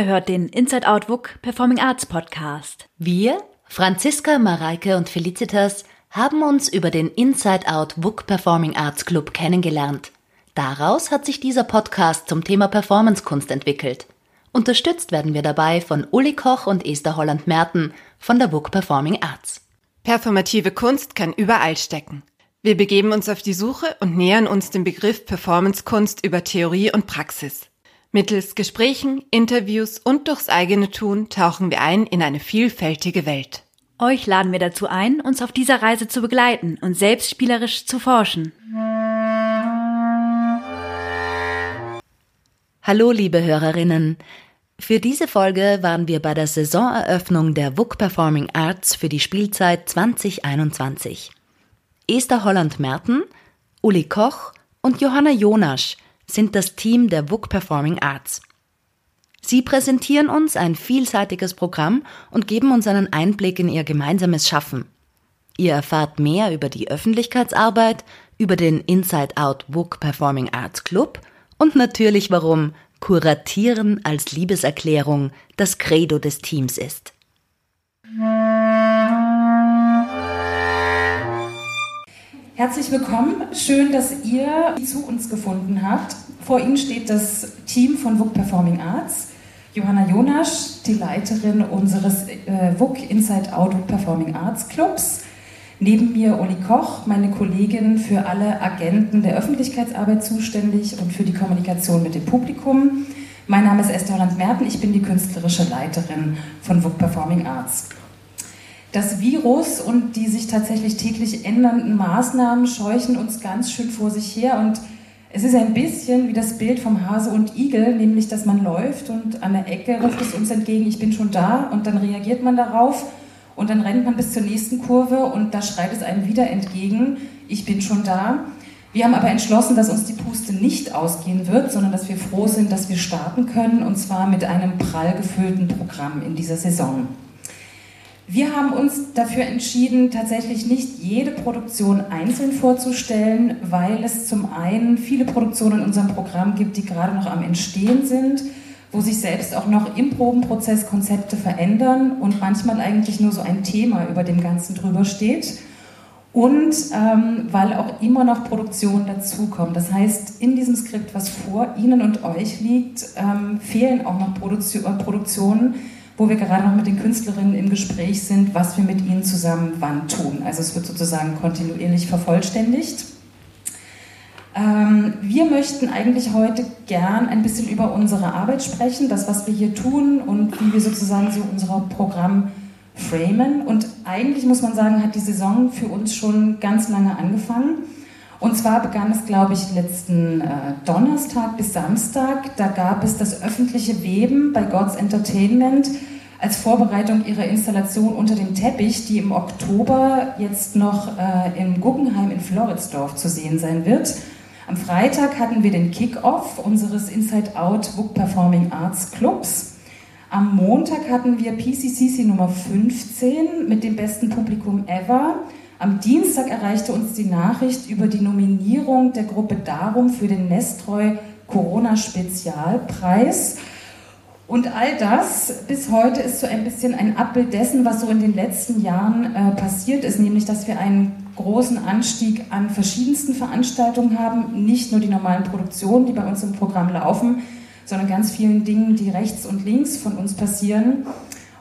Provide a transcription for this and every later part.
Ihr hört den Inside Out WUK Performing Arts Podcast. Wir, Franziska, Mareike und Felicitas, haben uns über den Inside Out WUK Performing Arts Club kennengelernt. Daraus hat sich dieser Podcast zum Thema Performancekunst entwickelt. Unterstützt werden wir dabei von Uli Koch und Esther Holland-Merten von der WUK Performing Arts. Performative Kunst kann überall stecken. Wir begeben uns auf die Suche und nähern uns dem Begriff Performancekunst über Theorie und Praxis. Mittels Gesprächen, Interviews und durchs eigene Tun tauchen wir ein in eine vielfältige Welt. Euch laden wir dazu ein, uns auf dieser Reise zu begleiten und selbst spielerisch zu forschen. Hallo, liebe Hörerinnen. Für diese Folge waren wir bei der Saisoneröffnung der WUK Performing Arts für die Spielzeit 2021. Esther Holland-Merten, Uli Koch und Johanna Jonasch – sind das Team der WUK Performing Arts. Sie präsentieren uns ein vielseitiges Programm und geben uns einen Einblick in ihr gemeinsames Schaffen. Ihr erfahrt mehr über die Öffentlichkeitsarbeit, über den Inside Out WUK Performing Arts Club und natürlich warum Kuratieren als Liebeserklärung das Credo des Teams ist. Herzlich willkommen. Schön, dass ihr zu uns gefunden habt. Vor Ihnen steht das Team von WUK Performing Arts. Johanna Jonasch, die Leiterin unseres äh, WUK Inside Out WUK Performing Arts Clubs. Neben mir Uli Koch, meine Kollegin für alle Agenten der Öffentlichkeitsarbeit zuständig und für die Kommunikation mit dem Publikum. Mein Name ist Esther Holland-Merten, ich bin die künstlerische Leiterin von WUK Performing Arts. Das Virus und die sich tatsächlich täglich ändernden Maßnahmen scheuchen uns ganz schön vor sich her und es ist ein bisschen wie das Bild vom Hase und Igel, nämlich dass man läuft und an der Ecke ruft es uns entgegen, ich bin schon da und dann reagiert man darauf und dann rennt man bis zur nächsten Kurve und da schreit es einem wieder entgegen, ich bin schon da. Wir haben aber entschlossen, dass uns die Puste nicht ausgehen wird, sondern dass wir froh sind, dass wir starten können und zwar mit einem prall gefüllten Programm in dieser Saison. Wir haben uns dafür entschieden, tatsächlich nicht jede Produktion einzeln vorzustellen, weil es zum einen viele Produktionen in unserem Programm gibt, die gerade noch am Entstehen sind, wo sich selbst auch noch im Probenprozess Konzepte verändern und manchmal eigentlich nur so ein Thema über dem Ganzen drüber steht. Und ähm, weil auch immer noch Produktionen dazukommen. Das heißt, in diesem Skript, was vor Ihnen und euch liegt, ähm, fehlen auch noch Produktio äh, Produktionen, wo wir gerade noch mit den Künstlerinnen im Gespräch sind, was wir mit ihnen zusammen wann tun. Also es wird sozusagen kontinuierlich vervollständigt. Ähm, wir möchten eigentlich heute gern ein bisschen über unsere Arbeit sprechen, das, was wir hier tun und wie wir sozusagen so unser Programm framen. Und eigentlich muss man sagen, hat die Saison für uns schon ganz lange angefangen. Und zwar begann es, glaube ich, letzten äh, Donnerstag bis Samstag. Da gab es das öffentliche Weben bei God's Entertainment als Vorbereitung ihrer Installation unter dem Teppich, die im Oktober jetzt noch äh, im Guggenheim in Floridsdorf zu sehen sein wird. Am Freitag hatten wir den Kick-Off unseres Inside Out Book Performing Arts Clubs. Am Montag hatten wir PCCC Nummer 15 mit dem besten Publikum ever. Am Dienstag erreichte uns die Nachricht über die Nominierung der Gruppe Darum für den Nestreu Corona Spezialpreis. Und all das bis heute ist so ein bisschen ein Abbild dessen, was so in den letzten Jahren äh, passiert ist, nämlich dass wir einen großen Anstieg an verschiedensten Veranstaltungen haben, nicht nur die normalen Produktionen, die bei uns im Programm laufen, sondern ganz vielen Dingen, die rechts und links von uns passieren.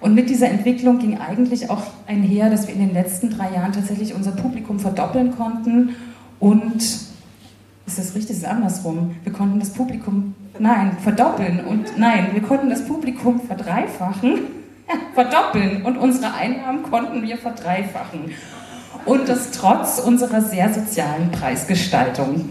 Und mit dieser Entwicklung ging eigentlich auch einher, dass wir in den letzten drei Jahren tatsächlich unser Publikum verdoppeln konnten und ist das richtig? Ist andersrum. Wir konnten das Publikum, nein, verdoppeln und nein, wir konnten das Publikum verdreifachen, verdoppeln und unsere Einnahmen konnten wir verdreifachen. Und das trotz unserer sehr sozialen Preisgestaltung.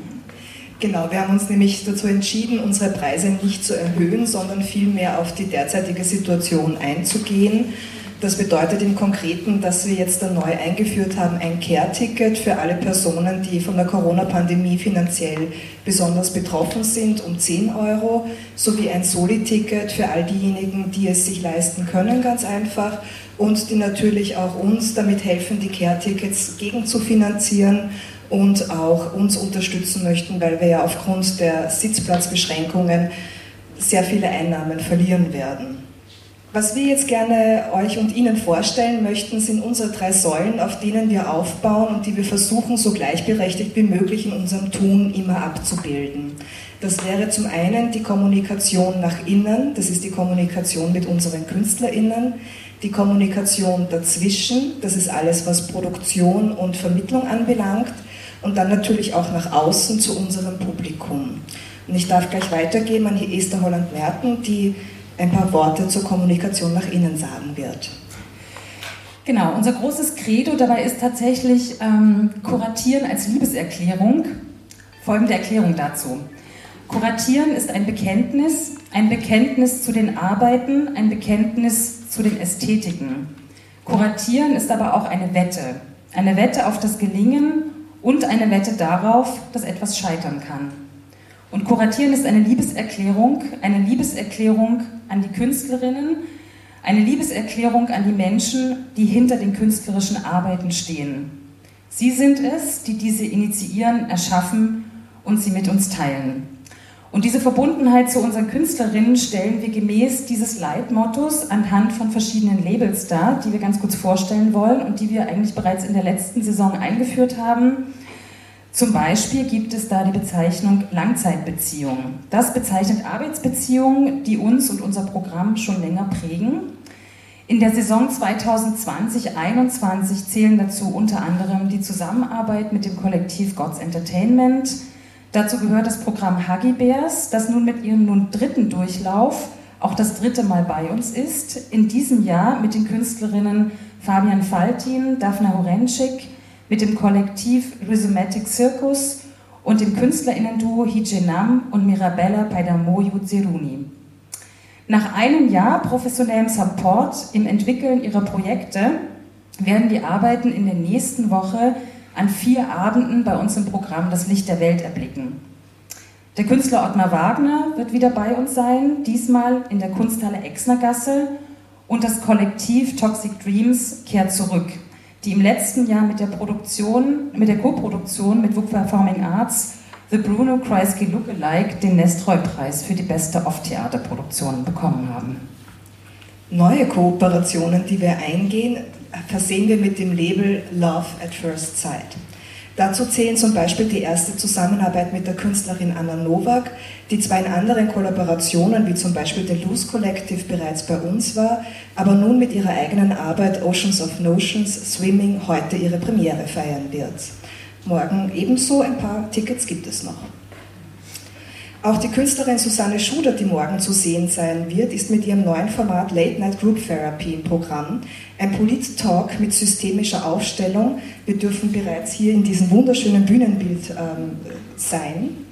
Genau, wir haben uns nämlich dazu entschieden, unsere Preise nicht zu erhöhen, sondern vielmehr auf die derzeitige Situation einzugehen. Das bedeutet im Konkreten, dass wir jetzt neu eingeführt haben ein Care-Ticket für alle Personen, die von der Corona-Pandemie finanziell besonders betroffen sind, um 10 Euro, sowie ein Soli-Ticket für all diejenigen, die es sich leisten können, ganz einfach, und die natürlich auch uns damit helfen, die Care-Tickets gegenzufinanzieren und auch uns unterstützen möchten, weil wir ja aufgrund der Sitzplatzbeschränkungen sehr viele Einnahmen verlieren werden. Was wir jetzt gerne euch und Ihnen vorstellen möchten, sind unsere drei Säulen, auf denen wir aufbauen und die wir versuchen, so gleichberechtigt wie möglich in unserem Tun immer abzubilden. Das wäre zum einen die Kommunikation nach innen, das ist die Kommunikation mit unseren KünstlerInnen, die Kommunikation dazwischen, das ist alles, was Produktion und Vermittlung anbelangt, und dann natürlich auch nach außen zu unserem Publikum. Und ich darf gleich weitergeben an Esther Holland-Merten, die ein paar Worte zur Kommunikation nach innen sagen wird. Genau, unser großes Credo dabei ist tatsächlich ähm, Kuratieren als Liebeserklärung. Folgende Erklärung dazu. Kuratieren ist ein Bekenntnis, ein Bekenntnis zu den Arbeiten, ein Bekenntnis zu den Ästhetiken. Kuratieren ist aber auch eine Wette. Eine Wette auf das Gelingen und eine Wette darauf, dass etwas scheitern kann. Und Kuratieren ist eine Liebeserklärung, eine Liebeserklärung an die Künstlerinnen, eine Liebeserklärung an die Menschen, die hinter den künstlerischen Arbeiten stehen. Sie sind es, die diese initiieren, erschaffen und sie mit uns teilen. Und diese Verbundenheit zu unseren Künstlerinnen stellen wir gemäß dieses Leitmottos anhand von verschiedenen Labels dar, die wir ganz kurz vorstellen wollen und die wir eigentlich bereits in der letzten Saison eingeführt haben. Zum Beispiel gibt es da die Bezeichnung Langzeitbeziehung. Das bezeichnet Arbeitsbeziehungen, die uns und unser Programm schon länger prägen. In der Saison 2020-21 zählen dazu unter anderem die Zusammenarbeit mit dem Kollektiv Gods Entertainment. Dazu gehört das Programm Huggy Bears, das nun mit ihrem nun dritten Durchlauf auch das dritte Mal bei uns ist. In diesem Jahr mit den Künstlerinnen Fabian Faltin, Daphne Horenschik, mit dem Kollektiv Rhizomatic Circus und dem Künstlerinnen-Duo Hijenam und Mirabella Paidamoyu Zeruni. Nach einem Jahr professionellem Support im Entwickeln ihrer Projekte werden die Arbeiten in der nächsten Woche an vier Abenden bei uns im Programm Das Licht der Welt erblicken. Der Künstler Ottmar Wagner wird wieder bei uns sein, diesmal in der Kunsthalle Exnergasse und das Kollektiv Toxic Dreams kehrt zurück die im letzten Jahr mit der Produktion, mit der Co-Produktion mit WUK Performing Arts The Bruno Kreisky Lookalike den Nestroy-Preis für die beste Off-Theater-Produktion bekommen haben. Neue Kooperationen, die wir eingehen, versehen wir mit dem Label Love at First Sight. Dazu zählen zum Beispiel die erste Zusammenarbeit mit der Künstlerin Anna Nowak, die zwar in anderen Kollaborationen, wie zum Beispiel der Loose Collective, bereits bei uns war, aber nun mit ihrer eigenen Arbeit Oceans of Notions Swimming heute ihre Premiere feiern wird. Morgen ebenso ein paar Tickets gibt es noch. Auch die Künstlerin Susanne Schuder, die morgen zu sehen sein wird, ist mit ihrem neuen Format Late Night Group Therapy im Programm. Ein Polit-Talk mit systemischer Aufstellung. Wir dürfen bereits hier in diesem wunderschönen Bühnenbild ähm, sein.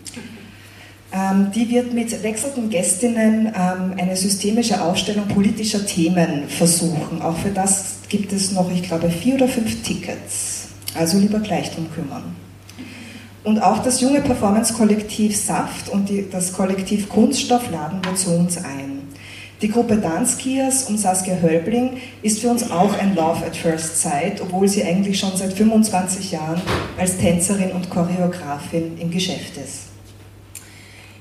Ähm, die wird mit wechselnden Gästinnen ähm, eine systemische Aufstellung politischer Themen versuchen. Auch für das gibt es noch, ich glaube, vier oder fünf Tickets. Also lieber gleich drum kümmern. Und auch das junge Performance-Kollektiv Saft und die, das Kollektiv Kunststoff laden wir zu uns ein. Die Gruppe Danskiers um Saskia Hölbling ist für uns auch ein Love at First Sight, obwohl sie eigentlich schon seit 25 Jahren als Tänzerin und Choreografin im Geschäft ist.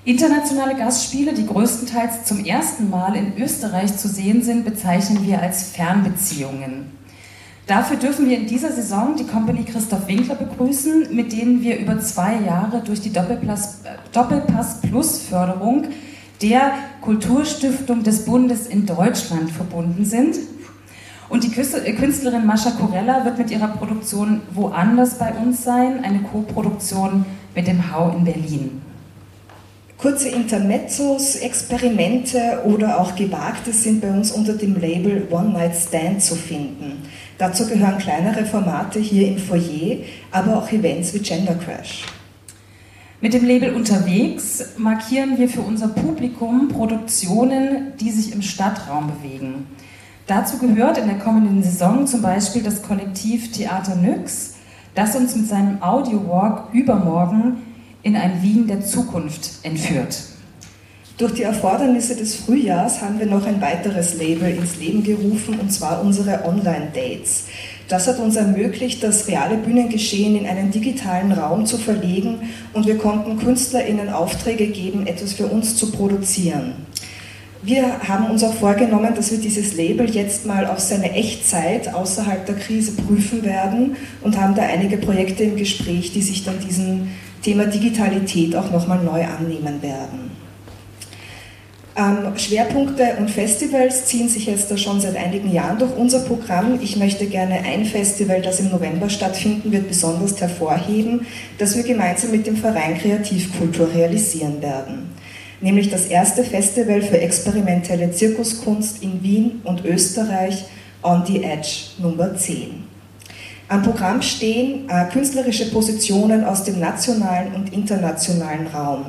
Internationale Gastspiele, die größtenteils zum ersten Mal in Österreich zu sehen sind, bezeichnen wir als Fernbeziehungen. Dafür dürfen wir in dieser Saison die Company Christoph Winkler begrüßen, mit denen wir über zwei Jahre durch die Doppelpass, Doppelpass Plus Förderung der Kulturstiftung des Bundes in Deutschland verbunden sind. Und die Künstlerin Mascha Corella wird mit ihrer Produktion Woanders bei uns sein, eine Co-Produktion mit dem Hau in Berlin. Kurze Intermezzos, Experimente oder auch Gewagtes sind bei uns unter dem Label One Night Stand zu finden. Dazu gehören kleinere Formate hier im Foyer, aber auch Events wie Gender Crash. Mit dem Label Unterwegs markieren wir für unser Publikum Produktionen, die sich im Stadtraum bewegen. Dazu gehört in der kommenden Saison zum Beispiel das Kollektiv Theater Nyx, das uns mit seinem Audio-Walk übermorgen in ein Wien der Zukunft entführt. Durch die Erfordernisse des Frühjahrs haben wir noch ein weiteres Label ins Leben gerufen, und zwar unsere Online-Dates. Das hat uns ermöglicht, das reale Bühnengeschehen in einen digitalen Raum zu verlegen und wir konnten KünstlerInnen Aufträge geben, etwas für uns zu produzieren. Wir haben uns auch vorgenommen, dass wir dieses Label jetzt mal auf seine Echtzeit außerhalb der Krise prüfen werden und haben da einige Projekte im Gespräch, die sich dann diesem Thema Digitalität auch nochmal neu annehmen werden. Ähm, Schwerpunkte und Festivals ziehen sich jetzt da schon seit einigen Jahren durch unser Programm. Ich möchte gerne ein Festival, das im November stattfinden wird, besonders hervorheben, das wir gemeinsam mit dem Verein Kreativkultur realisieren werden. Nämlich das erste Festival für experimentelle Zirkuskunst in Wien und Österreich On the Edge Nummer 10. Am Programm stehen äh, künstlerische Positionen aus dem nationalen und internationalen Raum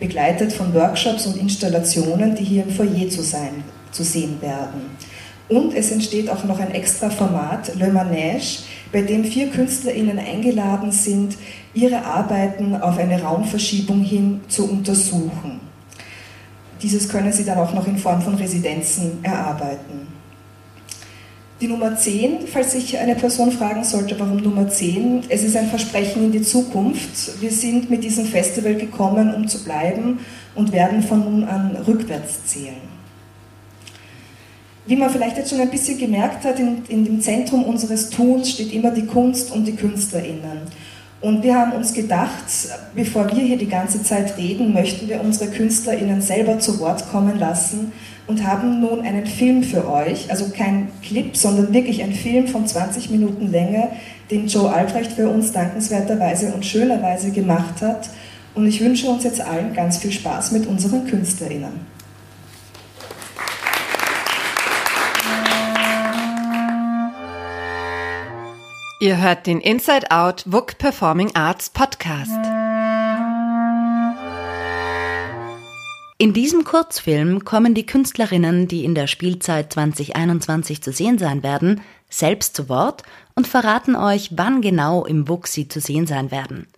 begleitet von Workshops und Installationen, die hier im Foyer zu, sein, zu sehen werden. Und es entsteht auch noch ein extra Format, Le Manège, bei dem vier KünstlerInnen eingeladen sind, ihre Arbeiten auf eine Raumverschiebung hin zu untersuchen. Dieses können sie dann auch noch in Form von Residenzen erarbeiten. Die Nummer 10, falls sich eine Person fragen sollte, warum Nummer 10, es ist ein Versprechen in die Zukunft. Wir sind mit diesem Festival gekommen, um zu bleiben und werden von nun an rückwärts zählen. Wie man vielleicht jetzt schon ein bisschen gemerkt hat, in, in dem Zentrum unseres Tuns steht immer die Kunst und die KünstlerInnen. Und wir haben uns gedacht, bevor wir hier die ganze Zeit reden, möchten wir unsere KünstlerInnen selber zu Wort kommen lassen und haben nun einen Film für euch, also kein Clip, sondern wirklich ein Film von 20 Minuten Länge, den Joe Albrecht für uns dankenswerterweise und schönerweise gemacht hat. Und ich wünsche uns jetzt allen ganz viel Spaß mit unseren KünstlerInnen. Ihr hört den Inside Out WUK Performing Arts Podcast. In diesem Kurzfilm kommen die Künstlerinnen, die in der Spielzeit 2021 zu sehen sein werden, selbst zu Wort und verraten euch, wann genau im WUK sie zu sehen sein werden.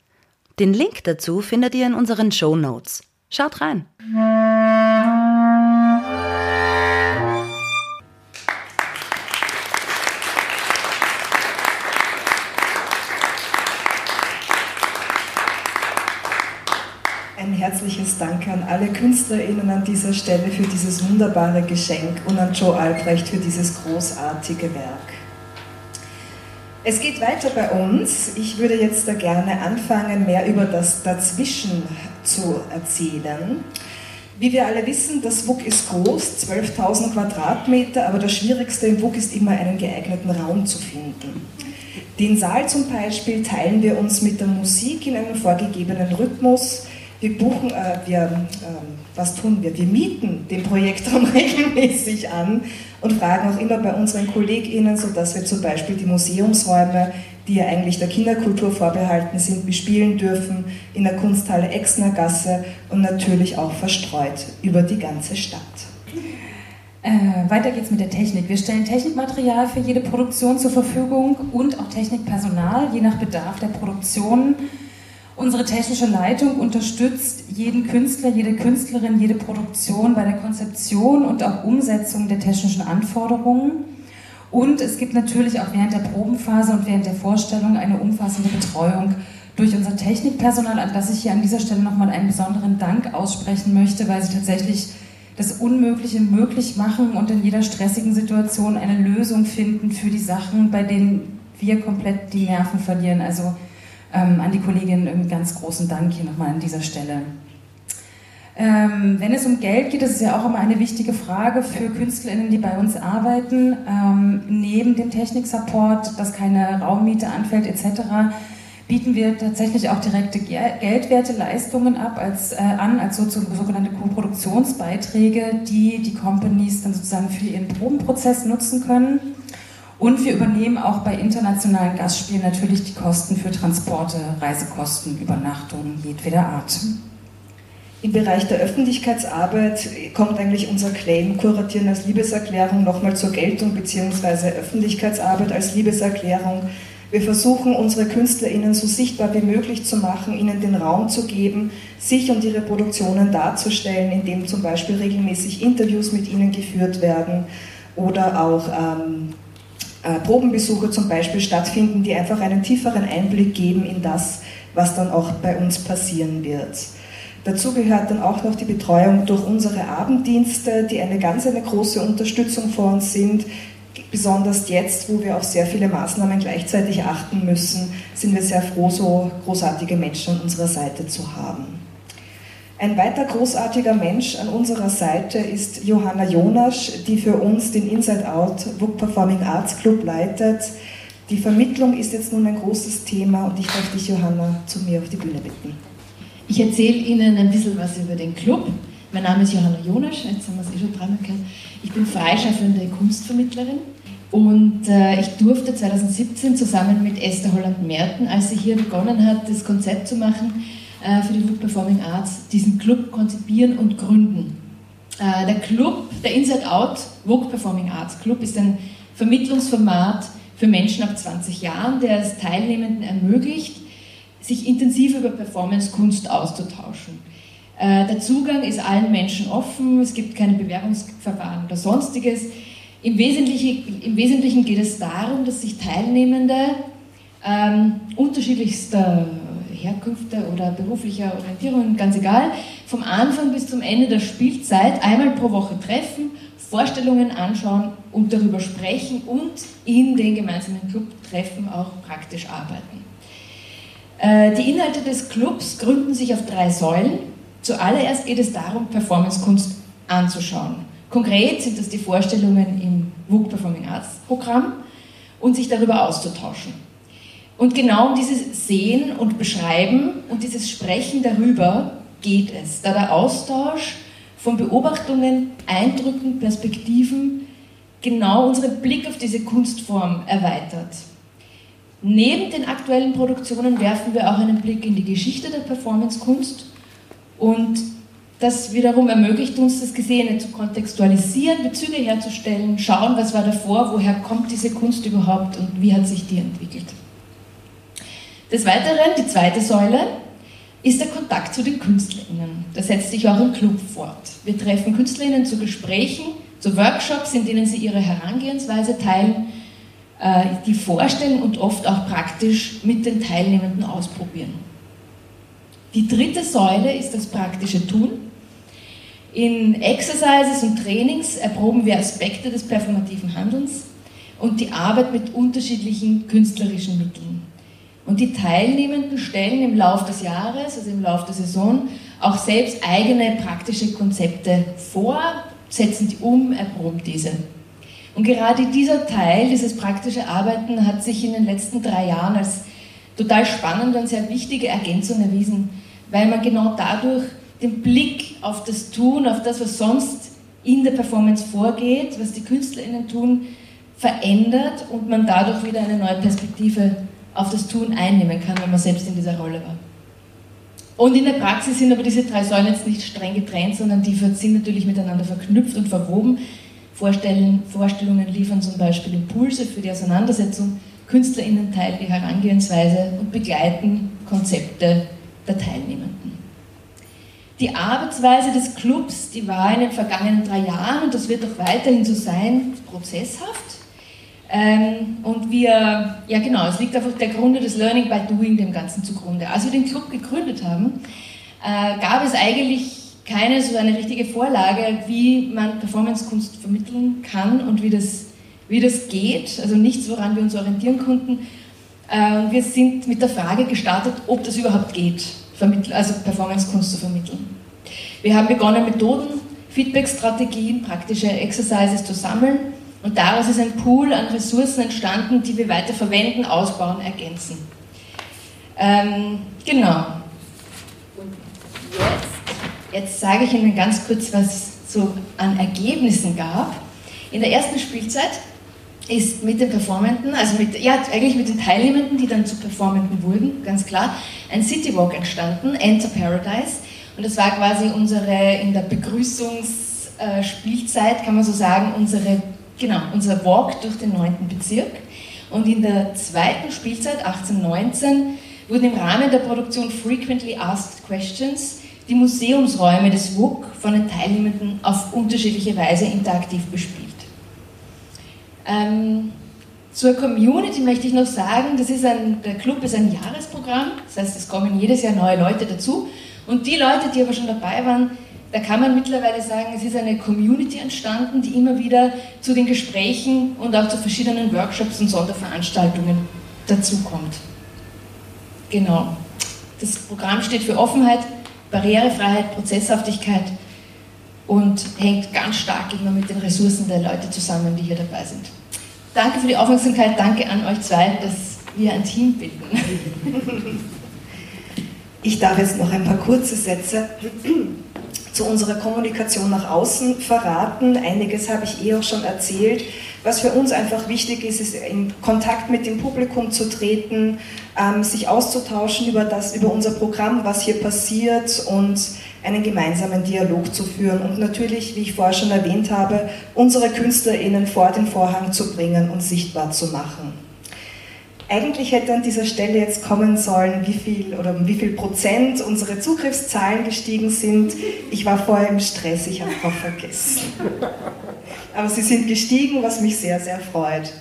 Den Link dazu findet ihr in unseren Show Notes. Schaut rein! Alle KünstlerInnen an dieser Stelle für dieses wunderbare Geschenk und an Joe Albrecht für dieses großartige Werk. Es geht weiter bei uns. Ich würde jetzt da gerne anfangen, mehr über das Dazwischen zu erzählen. Wie wir alle wissen, das WUK ist groß, 12.000 Quadratmeter, aber das Schwierigste im WUK ist immer einen geeigneten Raum zu finden. Den Saal zum Beispiel teilen wir uns mit der Musik in einem vorgegebenen Rhythmus. Wir buchen, äh, wir, äh, was tun wir? Wir mieten den Projektraum regelmäßig an und fragen auch immer bei unseren KollegInnen, sodass wir zum Beispiel die Museumsräume, die ja eigentlich der Kinderkultur vorbehalten sind, bespielen dürfen in der Kunsthalle Exner Gasse und natürlich auch verstreut über die ganze Stadt. Äh, weiter geht's mit der Technik. Wir stellen Technikmaterial für jede Produktion zur Verfügung und auch Technikpersonal, je nach Bedarf der Produktion. Unsere technische Leitung unterstützt jeden Künstler, jede Künstlerin, jede Produktion bei der Konzeption und auch Umsetzung der technischen Anforderungen. Und es gibt natürlich auch während der Probenphase und während der Vorstellung eine umfassende Betreuung durch unser Technikpersonal, an das ich hier an dieser Stelle nochmal einen besonderen Dank aussprechen möchte, weil sie tatsächlich das Unmögliche möglich machen und in jeder stressigen Situation eine Lösung finden für die Sachen, bei denen wir komplett die Nerven verlieren. Also ähm, an die Kollegin einen ganz großen Dank hier nochmal an dieser Stelle. Ähm, wenn es um Geld geht, das ist ja auch immer eine wichtige Frage für KünstlerInnen, die bei uns arbeiten. Ähm, neben dem Techniksupport, dass keine Raummiete anfällt etc., bieten wir tatsächlich auch direkte geldwerte Leistungen ab als, äh, an, als so, sogenannte Co-Produktionsbeiträge, die die Companies dann sozusagen für ihren Probenprozess nutzen können. Und wir übernehmen auch bei internationalen Gastspielen natürlich die Kosten für Transporte, Reisekosten, Übernachtungen jedweder Art. Im Bereich der Öffentlichkeitsarbeit kommt eigentlich unser Claim Kuratieren als Liebeserklärung nochmal zur Geltung, beziehungsweise Öffentlichkeitsarbeit als Liebeserklärung. Wir versuchen, unsere KünstlerInnen so sichtbar wie möglich zu machen, ihnen den Raum zu geben, sich und ihre Produktionen darzustellen, indem zum Beispiel regelmäßig Interviews mit ihnen geführt werden oder auch ähm, äh, Probenbesuche zum Beispiel stattfinden, die einfach einen tieferen Einblick geben in das, was dann auch bei uns passieren wird. Dazu gehört dann auch noch die Betreuung durch unsere Abenddienste, die eine ganz eine große Unterstützung für uns sind. Besonders jetzt, wo wir auf sehr viele Maßnahmen gleichzeitig achten müssen, sind wir sehr froh, so großartige Menschen an unserer Seite zu haben. Ein weiter großartiger Mensch an unserer Seite ist Johanna Jonasch, die für uns den Inside Out Book Performing Arts Club leitet. Die Vermittlung ist jetzt nun ein großes Thema und ich darf dich, Johanna, zu mir auf die Bühne bitten. Ich erzähle Ihnen ein bisschen was über den Club. Mein Name ist Johanna Jonasch, jetzt haben wir es eh schon dreimal gehört. Ich bin freischaffende Kunstvermittlerin und äh, ich durfte 2017 zusammen mit Esther Holland-Merten, als sie hier begonnen hat, das Konzept zu machen, für die Book Performing Arts diesen Club konzipieren und gründen. Äh, der Club, der Inside Out Vogue Performing Arts Club, ist ein Vermittlungsformat für Menschen ab 20 Jahren, der es Teilnehmenden ermöglicht, sich intensiv über Performance-Kunst auszutauschen. Äh, der Zugang ist allen Menschen offen, es gibt keine Bewerbungsverfahren oder sonstiges. Im Wesentlichen, Im Wesentlichen geht es darum, dass sich Teilnehmende ähm, unterschiedlichster Herkünfte oder beruflicher Orientierung, ganz egal, vom Anfang bis zum Ende der Spielzeit einmal pro Woche treffen, Vorstellungen anschauen und darüber sprechen und in den gemeinsamen Clubtreffen auch praktisch arbeiten. Äh, die Inhalte des Clubs gründen sich auf drei Säulen. Zuallererst geht es darum, Performancekunst anzuschauen. Konkret sind das die Vorstellungen im WUG Performing Arts Programm und sich darüber auszutauschen. Und genau um dieses Sehen und Beschreiben und dieses Sprechen darüber geht es, da der Austausch von Beobachtungen, Eindrücken, Perspektiven genau unseren Blick auf diese Kunstform erweitert. Neben den aktuellen Produktionen werfen wir auch einen Blick in die Geschichte der Performancekunst und das wiederum ermöglicht uns, das Gesehene zu kontextualisieren, Bezüge herzustellen, schauen, was war davor, woher kommt diese Kunst überhaupt und wie hat sich die entwickelt. Des Weiteren, die zweite Säule, ist der Kontakt zu den KünstlerInnen. Das setzt sich auch im Club fort. Wir treffen KünstlerInnen zu Gesprächen, zu Workshops, in denen sie ihre Herangehensweise teilen, äh, die vorstellen und oft auch praktisch mit den Teilnehmenden ausprobieren. Die dritte Säule ist das praktische Tun. In Exercises und Trainings erproben wir Aspekte des performativen Handelns und die Arbeit mit unterschiedlichen künstlerischen Mitteln. Und die Teilnehmenden stellen im Laufe des Jahres, also im Laufe der Saison, auch selbst eigene praktische Konzepte vor, setzen die um, erproben diese. Und gerade dieser Teil, dieses praktische Arbeiten, hat sich in den letzten drei Jahren als total spannende und sehr wichtige Ergänzung erwiesen, weil man genau dadurch den Blick auf das Tun, auf das, was sonst in der Performance vorgeht, was die KünstlerInnen tun, verändert und man dadurch wieder eine neue Perspektive auf das Tun einnehmen kann, wenn man selbst in dieser Rolle war. Und in der Praxis sind aber diese drei Säulen jetzt nicht streng getrennt, sondern die sind natürlich miteinander verknüpft und verwoben. Vorstellen, Vorstellungen liefern zum Beispiel Impulse für die Auseinandersetzung, KünstlerInnen teilen die Herangehensweise und begleiten Konzepte der Teilnehmenden. Die Arbeitsweise des Clubs, die war in den vergangenen drei Jahren und das wird auch weiterhin so sein, prozesshaft. Ähm, und wir, ja genau, es liegt einfach der Grunde des Learning by Doing dem Ganzen zugrunde. Als wir den Club gegründet haben, äh, gab es eigentlich keine so eine richtige Vorlage, wie man Performancekunst vermitteln kann und wie das, wie das geht. Also nichts, woran wir uns orientieren konnten. Äh, wir sind mit der Frage gestartet, ob das überhaupt geht, also Performancekunst zu vermitteln. Wir haben begonnen, Methoden, Feedback-Strategien, praktische Exercises zu sammeln und daraus ist ein Pool an Ressourcen entstanden, die wir weiter verwenden, ausbauen, ergänzen. Ähm, genau. Und jetzt, jetzt sage ich Ihnen ganz kurz, was es so an Ergebnissen gab. In der ersten Spielzeit ist mit den Performenden, also mit, ja, eigentlich mit den Teilnehmenden, die dann zu Performenden wurden, ganz klar, ein Citywalk entstanden, Enter Paradise. Und das war quasi unsere, in der Begrüßungsspielzeit, kann man so sagen, unsere Genau, unser Walk durch den 9. Bezirk. Und in der zweiten Spielzeit, 1819, wurden im Rahmen der Produktion Frequently Asked Questions die Museumsräume des WUK von den Teilnehmenden auf unterschiedliche Weise interaktiv bespielt. Ähm, zur Community möchte ich noch sagen, das ist ein, der Club ist ein Jahresprogramm, das heißt, es kommen jedes Jahr neue Leute dazu Und die Leute, die aber schon dabei waren, da kann man mittlerweile sagen, es ist eine Community entstanden, die immer wieder zu den Gesprächen und auch zu verschiedenen Workshops und Sonderveranstaltungen dazukommt. Genau. Das Programm steht für Offenheit, Barrierefreiheit, Prozesshaftigkeit und hängt ganz stark immer mit den Ressourcen der Leute zusammen, die hier dabei sind. Danke für die Aufmerksamkeit, danke an euch zwei, dass wir ein Team bilden. Ich darf jetzt noch ein paar kurze Sätze zu unserer Kommunikation nach außen verraten. Einiges habe ich eh auch schon erzählt. Was für uns einfach wichtig ist, ist in Kontakt mit dem Publikum zu treten, ähm, sich auszutauschen über, das, über unser Programm, was hier passiert und einen gemeinsamen Dialog zu führen und natürlich, wie ich vorher schon erwähnt habe, unsere KünstlerInnen vor den Vorhang zu bringen und sichtbar zu machen. Eigentlich hätte an dieser Stelle jetzt kommen sollen, wie viel oder um wie viel Prozent unsere Zugriffszahlen gestiegen sind. Ich war vorher im Stress, ich habe drauf vergessen. Aber sie sind gestiegen, was mich sehr, sehr freut.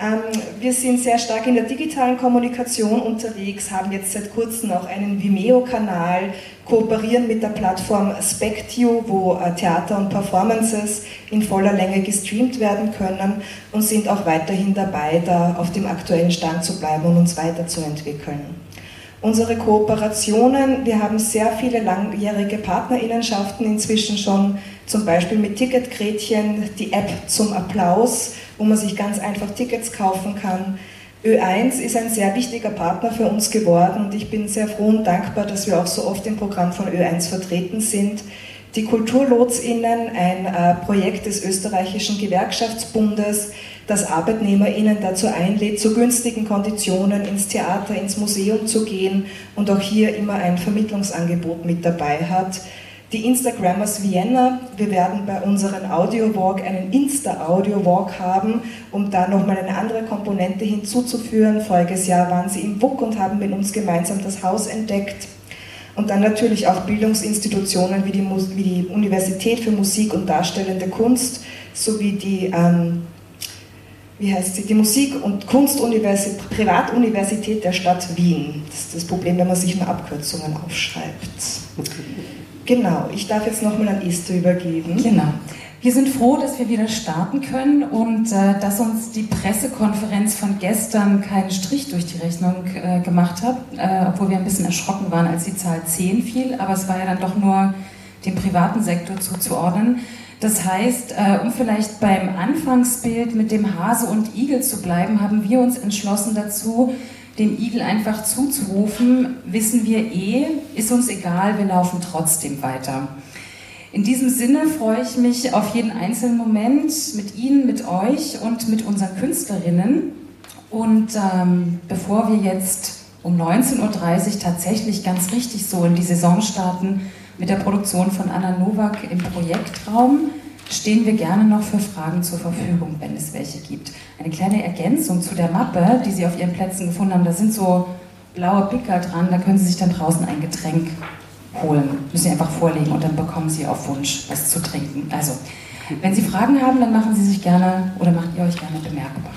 Ähm, wir sind sehr stark in der digitalen Kommunikation unterwegs, haben jetzt seit kurzem auch einen Vimeo-Kanal, kooperieren mit der Plattform Spectio, wo äh, Theater und Performances in voller Länge gestreamt werden können und sind auch weiterhin dabei, da auf dem aktuellen Stand zu bleiben und uns weiterzuentwickeln. Unsere Kooperationen, wir haben sehr viele langjährige Partnerinnenschaften inzwischen schon, zum Beispiel mit Ticketgretchen, die App zum Applaus, wo man sich ganz einfach Tickets kaufen kann. Ö1 ist ein sehr wichtiger Partner für uns geworden und ich bin sehr froh und dankbar, dass wir auch so oft im Programm von Ö1 vertreten sind. Die KulturlotsInnen, ein äh, Projekt des österreichischen Gewerkschaftsbundes, das ArbeitnehmerInnen dazu einlädt, zu günstigen Konditionen ins Theater, ins Museum zu gehen und auch hier immer ein Vermittlungsangebot mit dabei hat die Instagrammers Vienna. Wir werden bei unserem Audio Walk einen Insta-Audio Walk haben, um da nochmal eine andere Komponente hinzuzuführen. Voriges Jahr waren sie im WUK und haben mit uns gemeinsam das Haus entdeckt. Und dann natürlich auch Bildungsinstitutionen wie die, wie die Universität für Musik und Darstellende Kunst sowie die, ähm, wie heißt sie, die Musik- und Kunstuniversität, Privatuniversität der Stadt Wien. Das ist das Problem, wenn man sich nur Abkürzungen aufschreibt. Genau, ich darf jetzt nochmal an Esther übergeben. Genau. Wir sind froh, dass wir wieder starten können und äh, dass uns die Pressekonferenz von gestern keinen Strich durch die Rechnung äh, gemacht hat, äh, obwohl wir ein bisschen erschrocken waren, als die Zahl 10 fiel, aber es war ja dann doch nur dem privaten Sektor zuzuordnen. Das heißt, äh, um vielleicht beim Anfangsbild mit dem Hase und Igel zu bleiben, haben wir uns entschlossen dazu, dem Igel einfach zuzurufen, wissen wir eh, ist uns egal, wir laufen trotzdem weiter. In diesem Sinne freue ich mich auf jeden einzelnen Moment mit Ihnen, mit euch und mit unseren Künstlerinnen. Und ähm, bevor wir jetzt um 19.30 Uhr tatsächlich ganz richtig so in die Saison starten mit der Produktion von Anna Nowak im Projektraum, stehen wir gerne noch für Fragen zur Verfügung, wenn es welche gibt. Eine kleine Ergänzung zu der Mappe, die Sie auf Ihren Plätzen gefunden haben, da sind so blaue Pickel dran, da können Sie sich dann draußen ein Getränk holen. Müssen Sie einfach vorlegen und dann bekommen Sie auf Wunsch was zu trinken. Also, wenn Sie Fragen haben, dann machen Sie sich gerne oder macht ihr euch gerne bemerkbar.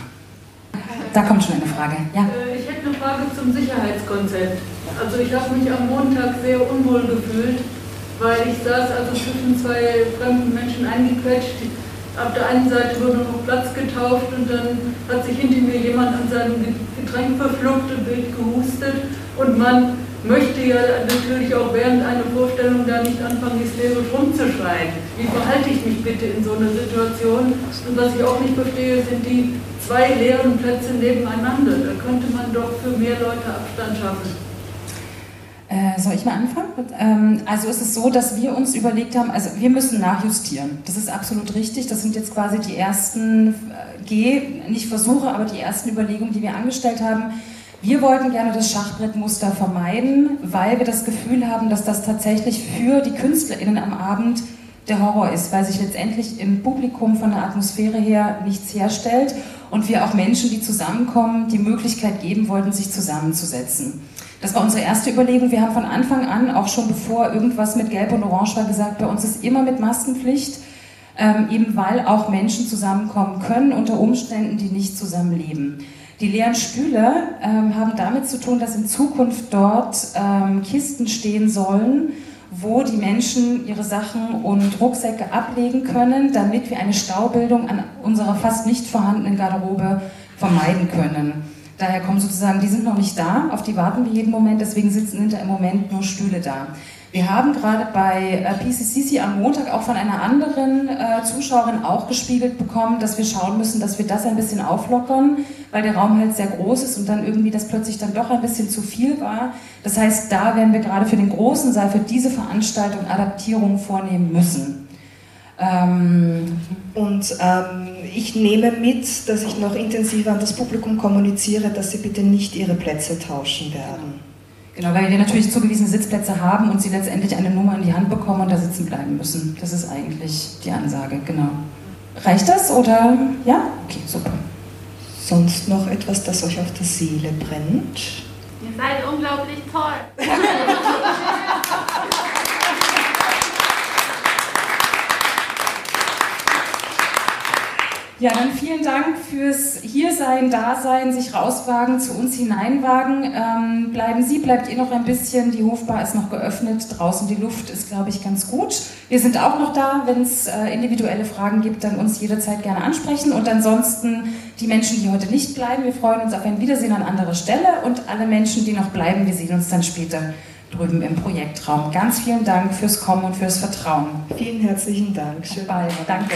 Da kommt schon eine Frage. Ja? Äh, ich hätte eine Frage zum Sicherheitskonzept. Also ich habe mich am Montag sehr unwohl gefühlt, weil ich saß also zwischen zwei fremden Menschen eingequetscht. Auf der einen Seite wurde noch Platz getauft und dann hat sich hinter mir jemand an seinem Getränk verflucht und wild gehustet. Und man möchte ja natürlich auch während einer Vorstellung da nicht anfangen, hysterisch rumzuschreien. Wie verhalte ich mich bitte in so einer Situation? Und was ich auch nicht verstehe, sind die zwei leeren Plätze nebeneinander. Da könnte man doch für mehr Leute Abstand schaffen. Äh, soll ich mal anfangen? Ähm, also es ist so, dass wir uns überlegt haben, also wir müssen nachjustieren. Das ist absolut richtig. Das sind jetzt quasi die ersten äh, G, nicht Versuche, aber die ersten Überlegungen, die wir angestellt haben. Wir wollten gerne das Schachbrettmuster vermeiden, weil wir das Gefühl haben, dass das tatsächlich für die KünstlerInnen am Abend der Horror ist, weil sich letztendlich im Publikum von der Atmosphäre her nichts herstellt und wir auch Menschen, die zusammenkommen, die Möglichkeit geben wollten, sich zusammenzusetzen. Das war unsere erste Überlegung. Wir haben von Anfang an, auch schon bevor irgendwas mit Gelb und Orange war, gesagt, bei uns ist immer mit Maskenpflicht, ähm, eben weil auch Menschen zusammenkommen können unter Umständen, die nicht zusammenleben. Die leeren Stühle ähm, haben damit zu tun, dass in Zukunft dort ähm, Kisten stehen sollen, wo die Menschen ihre Sachen und Rucksäcke ablegen können, damit wir eine Staubildung an unserer fast nicht vorhandenen Garderobe vermeiden können. Daher kommen sozusagen, die sind noch nicht da, auf die warten wir jeden Moment, deswegen sitzen hinter im Moment nur Stühle da. Wir haben gerade bei äh, PCCC am Montag auch von einer anderen äh, Zuschauerin auch gespiegelt bekommen, dass wir schauen müssen, dass wir das ein bisschen auflockern, weil der Raum halt sehr groß ist und dann irgendwie das plötzlich dann doch ein bisschen zu viel war. Das heißt, da werden wir gerade für den großen Saal, für diese Veranstaltung Adaptierungen vornehmen müssen. Ähm und ähm, ich nehme mit, dass ich noch intensiver an das Publikum kommuniziere, dass sie bitte nicht ihre Plätze tauschen werden. Genau, weil wir natürlich zugewiesene Sitzplätze haben und sie letztendlich eine Nummer in die Hand bekommen und da sitzen bleiben müssen. Das ist eigentlich die Ansage, genau. Reicht das oder ja? Okay, super. Sonst noch etwas, das euch auf der Seele brennt? Ihr seid unglaublich toll. Ja, dann vielen Dank fürs Hiersein, Dasein, sich rauswagen, zu uns hineinwagen. Ähm, bleiben Sie, bleibt ihr noch ein bisschen. Die Hofbar ist noch geöffnet. Draußen die Luft ist, glaube ich, ganz gut. Wir sind auch noch da. Wenn es äh, individuelle Fragen gibt, dann uns jederzeit gerne ansprechen. Und ansonsten die Menschen, die heute nicht bleiben, wir freuen uns auf ein Wiedersehen an anderer Stelle. Und alle Menschen, die noch bleiben, wir sehen uns dann später drüben im Projektraum. Ganz vielen Dank fürs Kommen und fürs Vertrauen. Vielen herzlichen Dank. Schön. Bald. Danke.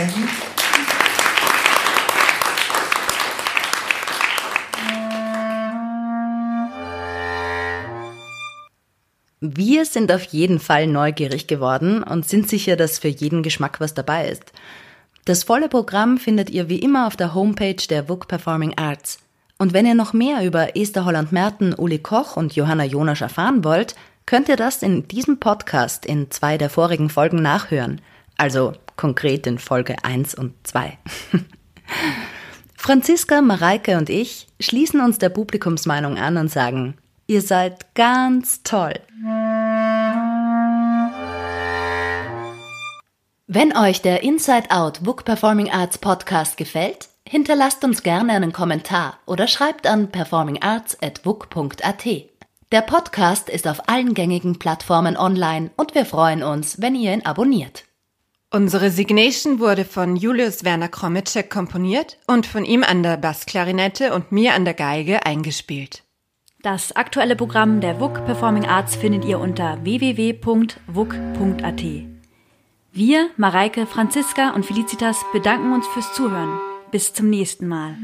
Wir sind auf jeden Fall neugierig geworden und sind sicher, dass für jeden Geschmack was dabei ist. Das volle Programm findet ihr wie immer auf der Homepage der WUK Performing Arts. Und wenn ihr noch mehr über Esther Holland-Merten, Uli Koch und Johanna Jonasch erfahren wollt, könnt ihr das in diesem Podcast in zwei der vorigen Folgen nachhören. Also konkret in Folge 1 und 2. Franziska, Mareike und ich schließen uns der Publikumsmeinung an und sagen, Ihr seid ganz toll. Wenn euch der Inside Out Book Performing Arts Podcast gefällt, hinterlasst uns gerne einen Kommentar oder schreibt an performingarts.book.at. Der Podcast ist auf allen gängigen Plattformen online und wir freuen uns, wenn ihr ihn abonniert. Unsere Signation wurde von Julius Werner Kromitschek komponiert und von ihm an der Bassklarinette und mir an der Geige eingespielt. Das aktuelle Programm der WUK Performing Arts findet ihr unter www.wuk.at. Wir, Mareike, Franziska und Felicitas bedanken uns fürs Zuhören. Bis zum nächsten Mal.